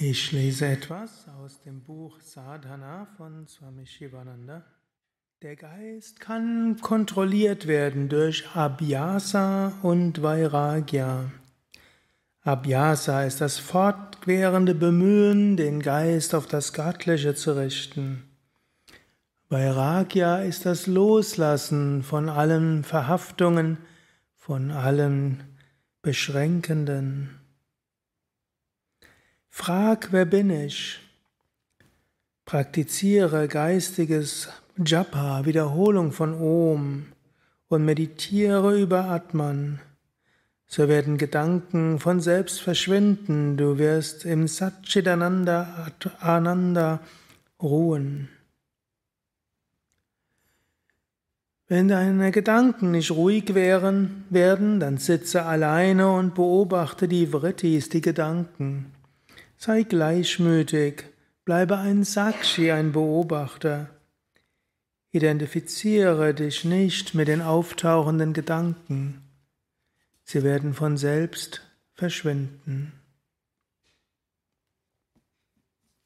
Ich lese etwas aus dem Buch Sadhana von Swami Shivananda. Der Geist kann kontrolliert werden durch Abhyasa und Vairagya. Abhyasa ist das fortwährende Bemühen, den Geist auf das Göttliche zu richten. Vairagya ist das Loslassen von allen Verhaftungen, von allen Beschränkenden. Frag, wer bin ich? Praktiziere geistiges Japa, Wiederholung von Om und meditiere über Atman. So werden Gedanken von selbst verschwinden, du wirst im Satchitananda Ananda ruhen. Wenn deine Gedanken nicht ruhig wären, werden, dann sitze alleine und beobachte die Vrittis, die Gedanken. Sei gleichmütig, bleibe ein Sakshi, ein Beobachter. Identifiziere dich nicht mit den auftauchenden Gedanken. Sie werden von selbst verschwinden.